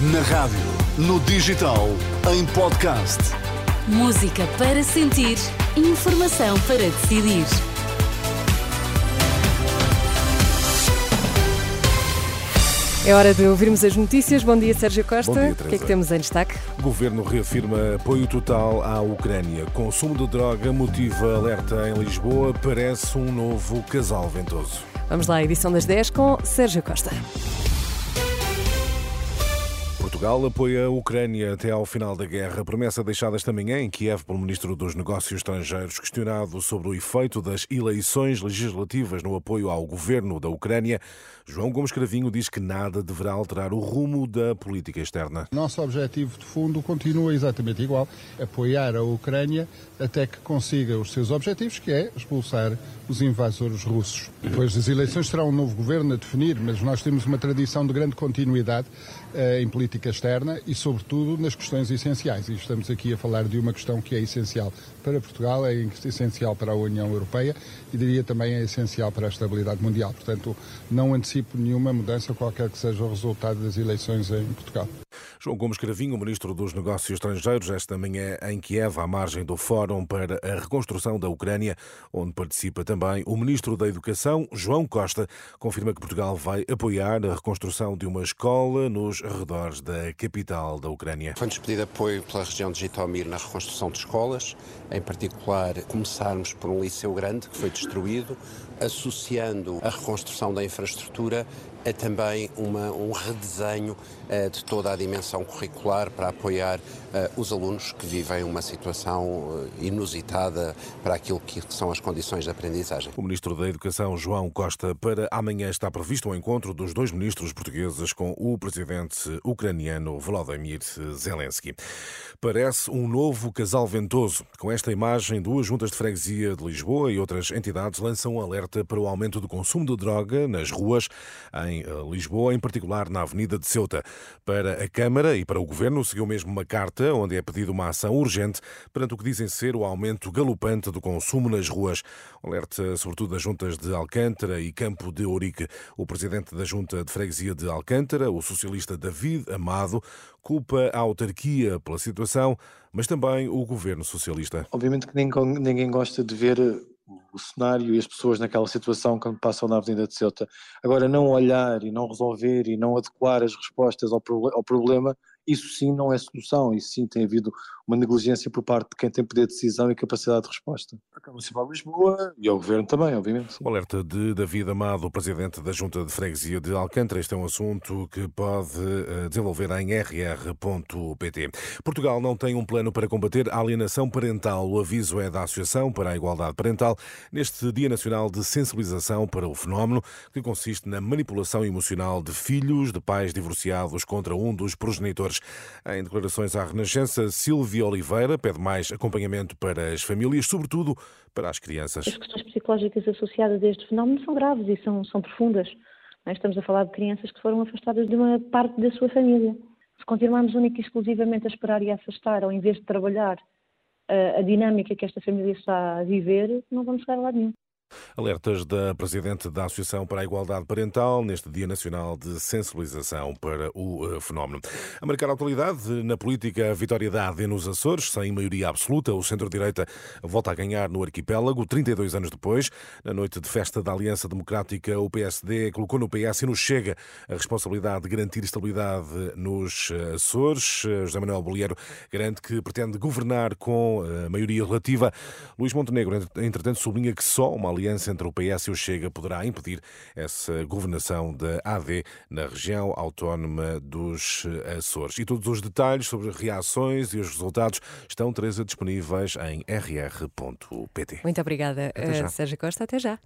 Na rádio, no digital, em podcast. Música para sentir, informação para decidir. É hora de ouvirmos as notícias. Bom dia, Sérgio Costa. Bom dia, o que é que temos em destaque? O governo reafirma apoio total à Ucrânia. Consumo de droga motiva alerta em Lisboa. Parece um novo casal ventoso. Vamos lá, edição das 10 com Sérgio Costa. Portugal apoia a Ucrânia até ao final da guerra. Promessa deixada esta manhã em Kiev pelo Ministro dos Negócios Estrangeiros, questionado sobre o efeito das eleições legislativas no apoio ao governo da Ucrânia. João Gomes Cravinho diz que nada deverá alterar o rumo da política externa. Nosso objetivo de fundo continua exatamente igual: apoiar a Ucrânia até que consiga os seus objetivos, que é expulsar os invasores russos. Depois das eleições será um novo governo a definir, mas nós temos uma tradição de grande continuidade eh, em política externa e, sobretudo, nas questões essenciais. E estamos aqui a falar de uma questão que é essencial para Portugal, é essencial para a União Europeia e diria também é essencial para a estabilidade mundial. Portanto, não antecipo nenhuma mudança, qualquer que seja o resultado das eleições em Portugal. João Gomes Cravinho, Ministro dos Negócios Estrangeiros, esta manhã em Kiev, à margem do Fórum para a Reconstrução da Ucrânia, onde participa também o Ministro da Educação, João Costa, confirma que Portugal vai apoiar a reconstrução de uma escola nos arredores da capital da Ucrânia. Foi-nos pedido apoio pela região de Jitomir na reconstrução de escolas, em particular começarmos por um liceu grande que foi destruído, associando a reconstrução da infraestrutura a também uma, um redesenho eh, de toda a dimensão curricular para apoiar eh, os alunos que vivem uma situação eh, inusitada para aquilo que são as condições de aprendizagem. O Ministro da Educação, João Costa, para amanhã está previsto o encontro dos dois ministros portugueses com o presidente ucraniano Volodymyr Zelensky. Parece um novo casal ventoso. Com esta imagem, duas juntas de freguesia de Lisboa e outras entidades lançam um alerta para o aumento do consumo de droga nas ruas em eh, Lisboa, em particular na Avenida de Ceuta. Para a Câmara e para o Governo, seguiu mesmo uma carta onde é pedido uma ação urgente perante o que dizem ser o aumento galopante do consumo nas ruas. Alerta, sobretudo, das juntas de Alcântara e Campo de Ourique. O presidente da Junta de Freguesia de Alcântara, o socialista David Amado, culpa a autarquia pela situação, mas também o governo socialista. Obviamente que ninguém gosta de ver o cenário e as pessoas naquela situação quando passam na Avenida de Ceuta. Agora, não olhar e não resolver e não adequar as respostas ao, proble- ao problema, isso sim não é solução, isso sim tem havido uma negligência por parte de quem tem poder de decisão e capacidade de resposta. A Câmara Municipal de Lisboa e ao Governo também, obviamente. sim. O alerta de David Amado, presidente da Junta de Freguesia de Alcântara. Este é um assunto que pode eh, desenvolver em rr.pt. Portugal não tem um plano para combater a alienação parental. O aviso é da Associação para a Igualdade Parental neste Dia Nacional de Sensibilização para o fenómeno, que consiste na manipulação emocional de filhos de pais divorciados contra um dos progenitores. Em declarações à Renascença, Silvia Oliveira pede mais acompanhamento para as famílias, sobretudo para as crianças. As questões psicológicas associadas a este fenómeno são graves e são, são profundas. não é? Estamos a falar de crianças que foram afastadas de uma parte da sua família. Se continuarmos única e exclusivamente a esperar e a afastar, ao invés de trabalhar eh, a dinâmica que esta família está a viver, não vamos chegar a lado nenhum. Alertas da Presidente da Associação para a Igualdade Parental neste Dia Nacional de Sensibilização para o eh, fenómeno. A marcar a atualidade na política, a vitória da AD nos Açores, sem maioria absoluta, o centro-direita volta a ganhar no arquipélago, 32 anos depois. Na noite de festa da Aliança Democrática, o PSD colocou no PS e no Chega a responsabilidade de garantir estabilidade nos Açores. José Manuel Bolheiro garante que pretende governar com eh, maioria relativa. Luís Montenegro, entretanto, sublinha que só uma aliança entre o PS e o Chega poderá impedir essa governação da AD na região autónoma dos Açores. E todos os detalhes sobre reações e os resultados estão, Teresa, disponíveis em rr.pt. Muito obrigada, eh, Sérgio Costa. Até já.